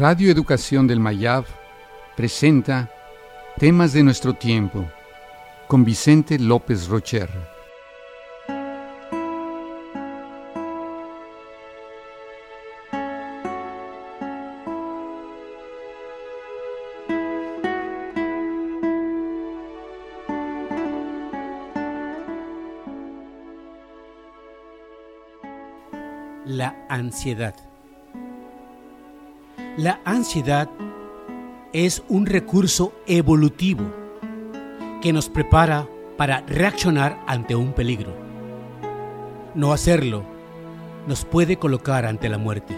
Radio Educación del Mayab presenta Temas de nuestro tiempo con Vicente López Rocher. La ansiedad. La ansiedad es un recurso evolutivo que nos prepara para reaccionar ante un peligro. No hacerlo nos puede colocar ante la muerte.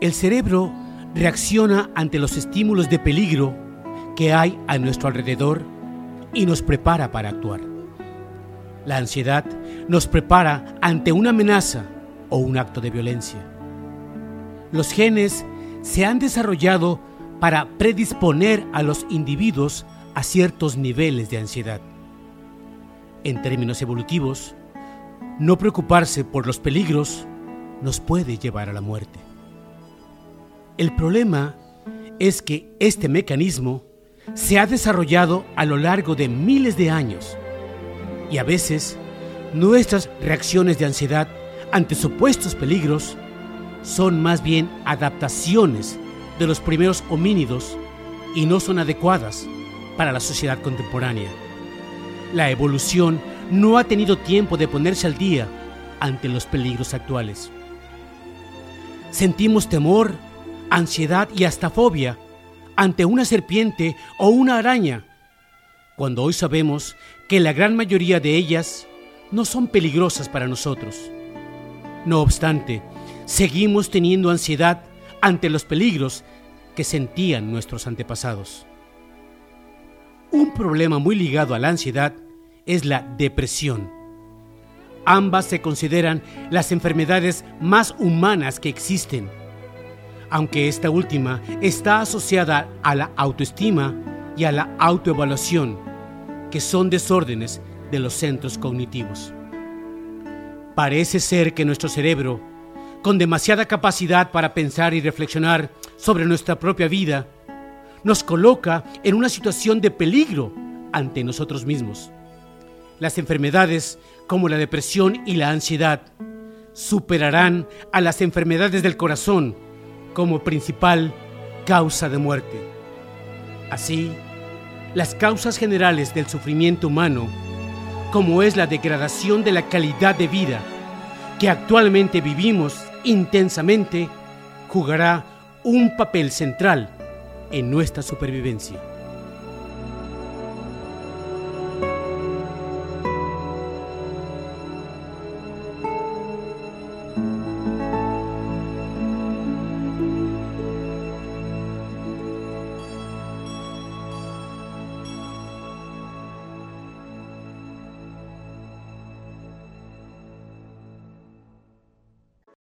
El cerebro reacciona ante los estímulos de peligro que hay a nuestro alrededor y nos prepara para actuar. La ansiedad nos prepara ante una amenaza o un acto de violencia. Los genes se han desarrollado para predisponer a los individuos a ciertos niveles de ansiedad. En términos evolutivos, no preocuparse por los peligros nos puede llevar a la muerte. El problema es que este mecanismo se ha desarrollado a lo largo de miles de años y a veces nuestras reacciones de ansiedad ante supuestos peligros son más bien adaptaciones de los primeros homínidos y no son adecuadas para la sociedad contemporánea. La evolución no ha tenido tiempo de ponerse al día ante los peligros actuales. Sentimos temor, ansiedad y hasta fobia ante una serpiente o una araña, cuando hoy sabemos que la gran mayoría de ellas no son peligrosas para nosotros. No obstante, seguimos teniendo ansiedad ante los peligros que sentían nuestros antepasados. Un problema muy ligado a la ansiedad es la depresión. Ambas se consideran las enfermedades más humanas que existen, aunque esta última está asociada a la autoestima y a la autoevaluación, que son desórdenes de los centros cognitivos. Parece ser que nuestro cerebro, con demasiada capacidad para pensar y reflexionar sobre nuestra propia vida, nos coloca en una situación de peligro ante nosotros mismos. Las enfermedades como la depresión y la ansiedad superarán a las enfermedades del corazón como principal causa de muerte. Así, las causas generales del sufrimiento humano como es la degradación de la calidad de vida que actualmente vivimos intensamente, jugará un papel central en nuestra supervivencia.